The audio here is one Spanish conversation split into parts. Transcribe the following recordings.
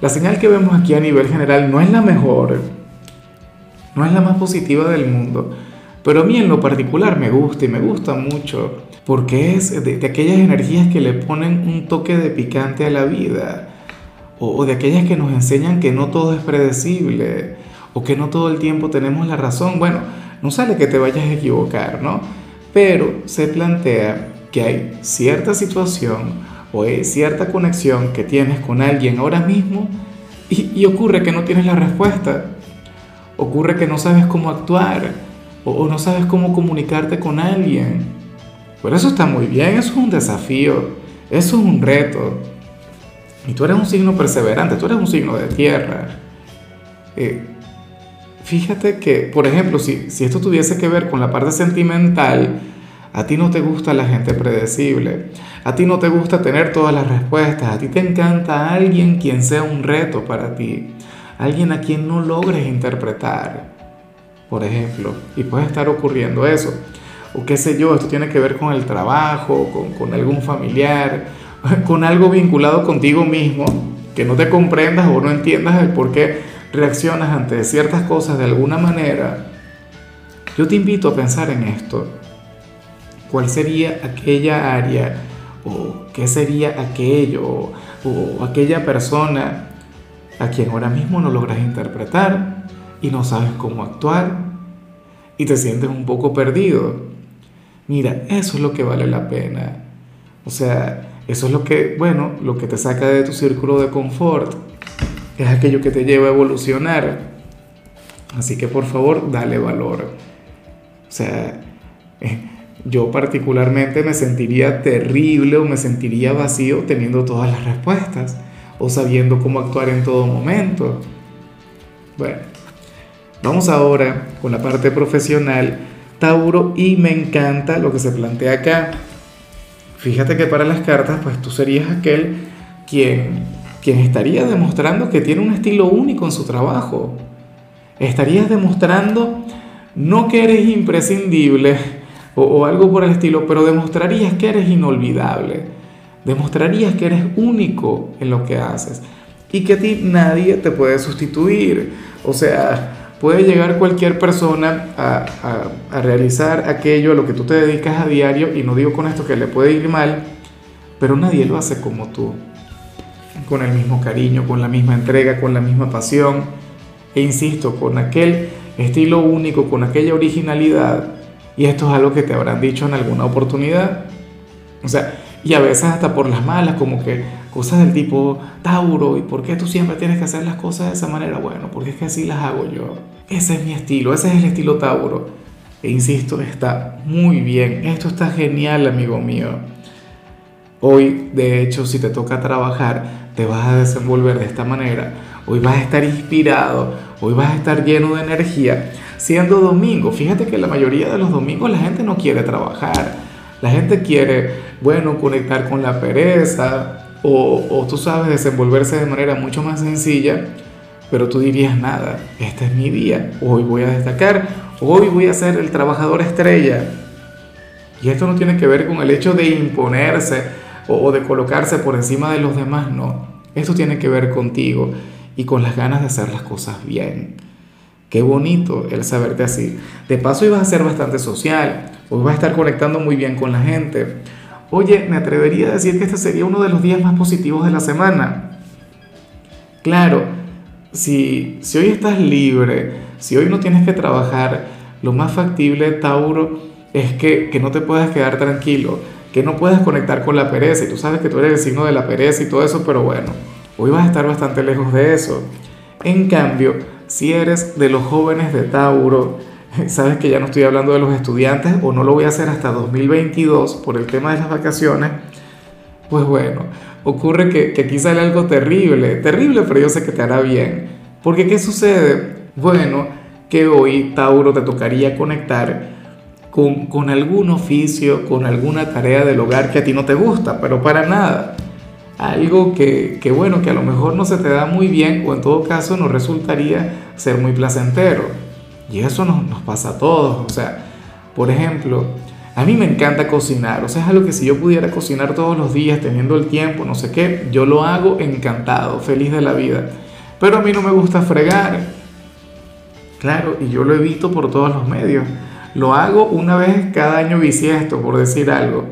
la señal que vemos aquí a nivel general no es la mejor, no es la más positiva del mundo, pero a mí en lo particular me gusta y me gusta mucho, porque es de, aquellas energías que le ponen un toque de picante a la vida, o, o de aquellas que nos enseñan que no todo es predecible, o que no todo el tiempo tenemos la razón. Bueno, no sale que te vayas a equivocar, ¿no? Pero se plantea que hay cierta situación o es cierta conexión que tienes con alguien ahora mismo y, ocurre que no tienes la respuesta, ocurre que no sabes cómo actuar o, no sabes cómo comunicarte con alguien. Pero eso está muy bien, eso es un desafío, eso es un reto. Y tú eres un signo perseverante, tú eres un signo de tierra. Eh, fíjate que, por ejemplo, si, si esto tuviese que ver con la parte sentimental, a ti no te gusta la gente predecible. A ti no te gusta tener todas las respuestas. A ti te encanta alguien quien sea un reto para ti. Alguien a quien no logres interpretar. Por ejemplo. Y puede estar ocurriendo eso. O qué sé yo, esto tiene que ver con el trabajo, con, con algún familiar, con algo vinculado contigo mismo, que no te comprendas o no entiendas el por qué reaccionas ante ciertas cosas de alguna manera. Yo te invito a pensar en esto cuál sería aquella área o qué sería aquello o, aquella persona a quien ahora mismo no logras interpretar y no sabes cómo actuar y te sientes un poco perdido. Mira, eso es lo que vale la pena. O sea, eso es lo que, bueno, lo que te saca de tu círculo de confort. Es aquello que te lleva a evolucionar. Así que por favor, dale valor. O sea, eh, yo particularmente me sentiría terrible o me sentiría vacío teniendo todas las respuestas o sabiendo cómo actuar en todo momento. Bueno, vamos ahora con la parte profesional, Tauro, y me encanta lo que se plantea acá. Fíjate que para las cartas, pues tú serías aquel quien, quien estaría demostrando que tiene un estilo único en su trabajo. Estarías demostrando no que eres imprescindible, o, algo por el estilo, pero demostrarías que eres inolvidable, demostrarías que eres único en lo que haces y que a ti nadie te puede sustituir. O sea, puede llegar cualquier persona a, a, realizar aquello a lo que tú te dedicas a diario, y no digo con esto que le puede ir mal, pero nadie lo hace como tú, con el mismo cariño, con la misma entrega, con la misma pasión, e insisto, con aquel estilo único, con aquella originalidad y esto es algo que te habrán dicho en alguna oportunidad. O sea, y a veces hasta por las malas, como que cosas del tipo, Tauro, ¿y por qué tú siempre tienes que hacer las cosas de esa manera? Bueno, porque es que así las hago yo. Ese es mi estilo, ese es el estilo Tauro. E insisto, está muy bien. Esto está genial, amigo mío. Hoy, de hecho, si te toca trabajar, te vas a desenvolver de esta manera. Hoy vas a estar inspirado, hoy vas a estar lleno de energía siendo domingo. Fíjate que la mayoría de los domingos la gente no quiere trabajar. La gente quiere, bueno, conectar con la pereza o, o tú sabes, desenvolverse de manera mucho más sencilla. Pero tú dirías, nada, este es mi día, hoy voy a destacar, hoy voy a ser el trabajador estrella. Y esto no tiene que ver con el hecho de imponerse o de colocarse por encima de los demás, no. Esto tiene que ver contigo y con las ganas de hacer las cosas bien. Qué bonito el saberte así. De paso, ibas a ser bastante social, hoy vas a estar conectando muy bien con la gente. Oye, me atrevería a decir que este sería uno de los días más positivos de la semana. Claro, si, si hoy estás libre, si hoy no tienes que trabajar, lo más factible, Tauro, es que, que no te puedas quedar tranquilo, que no puedas conectar con la pereza. Y tú sabes que tú eres el signo de la pereza y todo eso, pero bueno, hoy vas a estar bastante lejos de eso. En cambio, si eres de los jóvenes de Tauro, sabes que ya no estoy hablando de los estudiantes o no lo voy a hacer hasta 2022 por el tema de las vacaciones, pues bueno, ocurre que, que aquí sale algo terrible, terrible, pero yo sé que te hará bien. Porque ¿qué sucede? Bueno, que hoy Tauro te tocaría conectar con, con, algún oficio, con alguna tarea del hogar que a ti no te gusta, pero para nada. Algo que, que, bueno, que a lo mejor no se te da muy bien o en todo caso no resultaría ser muy placentero. Y eso nos, nos pasa a todos. O sea, por ejemplo, a mí me encanta cocinar. O sea, es algo que si yo pudiera cocinar todos los días teniendo el tiempo, no sé qué, yo lo hago encantado, feliz de la vida. Pero a mí no me gusta fregar. Claro, y yo lo evito por todos los medios. Lo hago una vez cada año bisiesto, por decir algo.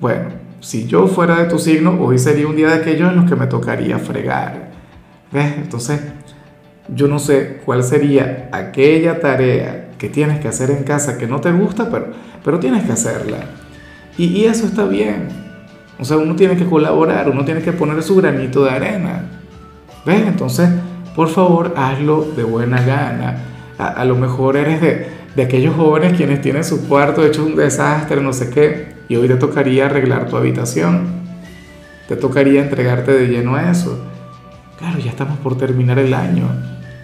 Bueno, si yo fuera de tu signo, hoy sería un día de aquellos en los que me tocaría fregar. ¿Ves? Entonces, yo no sé cuál sería aquella tarea que tienes que hacer en casa que no te gusta, pero, pero tienes que hacerla. Y, y eso está bien. O sea, uno tiene que colaborar, uno tiene que poner su granito de arena. ¿Ves? Entonces, por favor, hazlo de buena gana a, lo mejor eres de, de, aquellos jóvenes quienes tienen su cuarto hecho un desastre, no sé qué, y hoy te tocaría arreglar tu habitación. Te tocaría entregarte de lleno a eso. Claro, ya estamos por terminar el año.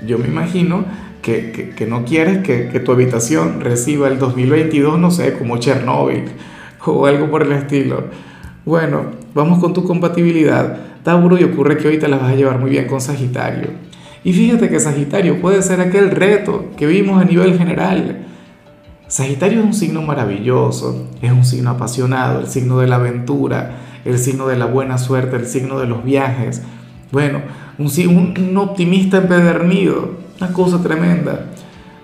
Yo me imagino que, que, no quieres que, que, tu habitación reciba el 2022, no sé, como Chernobyl o algo por el estilo. Bueno, vamos con tu compatibilidad. Tauro y ocurre que hoy te la vas a llevar muy bien con Sagitario. Y fíjate que Sagitario puede ser aquel reto que vimos a nivel general. Sagitario es un signo maravilloso, es un signo apasionado, el signo de la aventura, el signo de la buena suerte, el signo de los viajes. Bueno, un, un, optimista empedernido, una cosa tremenda.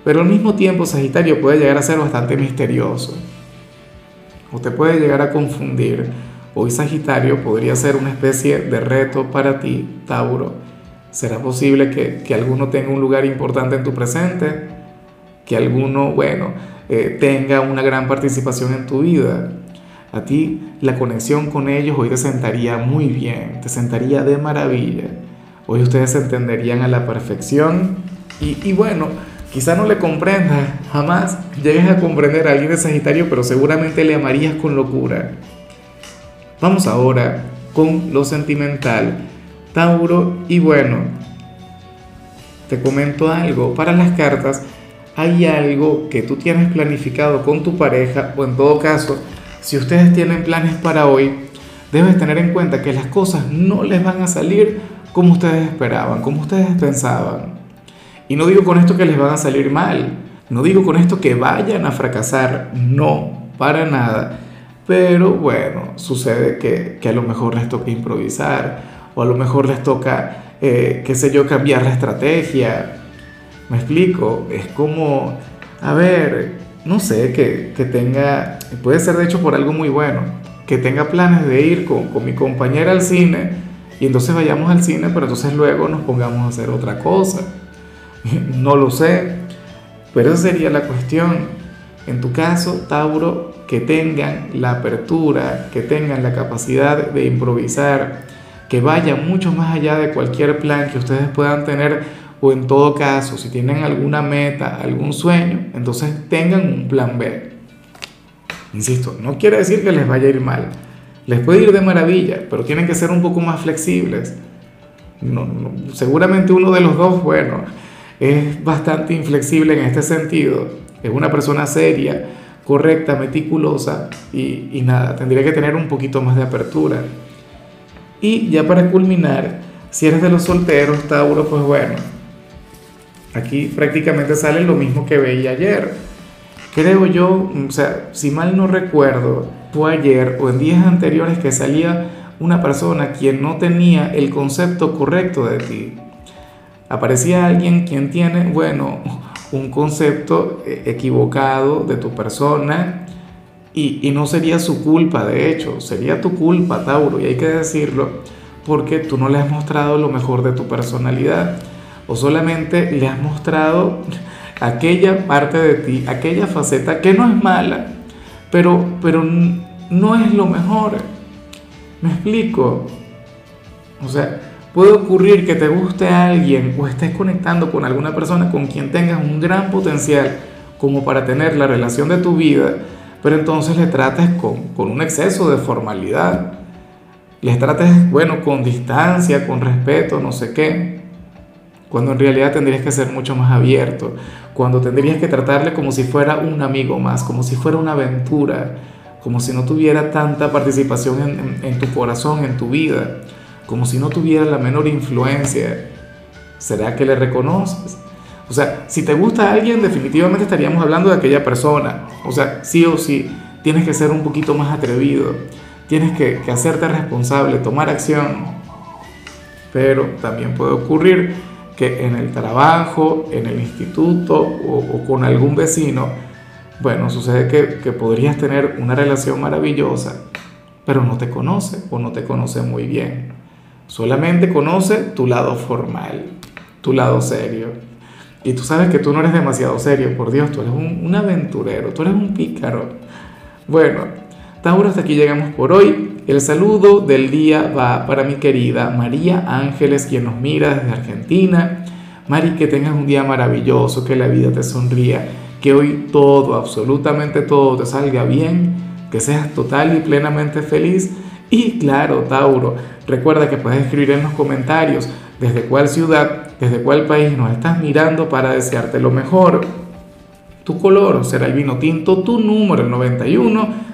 Pero al mismo tiempo Sagitario puede llegar a ser bastante misterioso. O te puede llegar a confundir. Hoy Sagitario podría ser una especie de reto para ti, Tauro ¿Será posible que, alguno tenga un lugar importante en tu presente? Que alguno, bueno, eh, tenga una gran participación en tu vida. A ti la conexión con ellos hoy te sentaría muy bien, te sentaría de maravilla. Hoy ustedes se entenderían a la perfección y, bueno, quizá no le comprendas, jamás llegues a comprender a alguien de Sagitario, pero seguramente le amarías con locura. Vamos ahora con lo sentimental Tauro, y bueno, te comento algo, para las cartas hay algo que tú tienes planificado con tu pareja o en todo caso, si ustedes tienen planes para hoy, debes tener en cuenta que las cosas no les van a salir como ustedes esperaban, como ustedes pensaban. Y no digo con esto que les van a salir mal, no digo con esto que vayan a fracasar, no, para nada. Pero bueno, sucede que, a lo mejor les toca improvisar o a lo mejor les toca, eh, qué sé yo, cambiar la estrategia. Me explico, es como, a ver, no sé, que, que tenga, puede ser de hecho por algo muy bueno, que tenga planes de ir con, con mi compañera al cine y entonces vayamos al cine, pero entonces luego nos pongamos a hacer otra cosa. No lo sé, pero esa sería la cuestión. En tu caso, Tauro, que tengan la apertura, que tengan la capacidad de improvisar, que vaya mucho más allá de cualquier plan que ustedes puedan tener o en todo caso, si tienen alguna meta, algún sueño, entonces tengan un plan B. Insisto, no quiere decir que les vaya a ir mal. Les puede ir de maravilla, pero tienen que ser un poco más flexibles. No, seguramente uno de los dos, bueno, es bastante inflexible en este sentido. Es una persona seria, correcta, meticulosa y, y nada, tendría que tener un poquito más de apertura. Y ya para culminar, si eres de los solteros, Tauro, pues bueno, aquí prácticamente sale lo mismo que veía ayer. Creo yo, o sea, si mal no recuerdo, fue ayer o en días anteriores que salía una persona quien no tenía el concepto correcto de ti. Aparecía alguien quien tiene, bueno, un concepto eh, equivocado de tu persona y, no sería su culpa, de hecho, sería tu culpa, Tauro, y hay que decirlo, porque tú no le has mostrado lo mejor de tu personalidad, o solamente le has mostrado aquella parte de ti, aquella faceta que no es mala, pero, pero no es lo mejor. ¿Me explico? O sea, puede ocurrir que te guste a alguien o estés conectando con alguna persona con quien tengas un gran potencial como para tener la relación de tu vida, pero entonces le trates con, con un exceso de formalidad. Les trates, bueno, con distancia, con respeto, no sé qué. Cuando en realidad tendrías que ser mucho más abierto, cuando tendrías que tratarle como si fuera un amigo más, como si fuera una aventura, como si no tuviera tanta participación en, en tu corazón, en tu vida, como si no tuviera la menor influencia. ¿Será que le reconoces? O sea, si te gusta alguien, definitivamente estaríamos hablando de aquella persona. O sea, sí o sí, tienes que ser un poquito más atrevido, tienes que, hacerte responsable, tomar acción. Pero también puede ocurrir que en el trabajo, en el instituto o, con algún vecino, bueno, sucede que, que podrías tener una relación maravillosa, pero no te conoce o no te conoce muy bien. Solamente conoce tu lado formal, tu lado serio. Y tú sabes que tú no eres demasiado serio, por Dios, tú eres un, aventurero, tú eres un pícaro. Bueno, Tauro, hasta aquí llegamos por hoy. El saludo del día va para mi querida María Ángeles, quien nos mira desde Argentina. Mari, que tengas un día maravilloso, que la vida te sonría, que hoy todo, absolutamente todo te salga bien, que seas total y plenamente feliz. Y claro, Tauro, recuerda que puedes escribir en los comentarios desde cuál ciudad, desde cuál país nos estás mirando para desearte lo mejor. Tu color será el vino tinto, tu número el 91.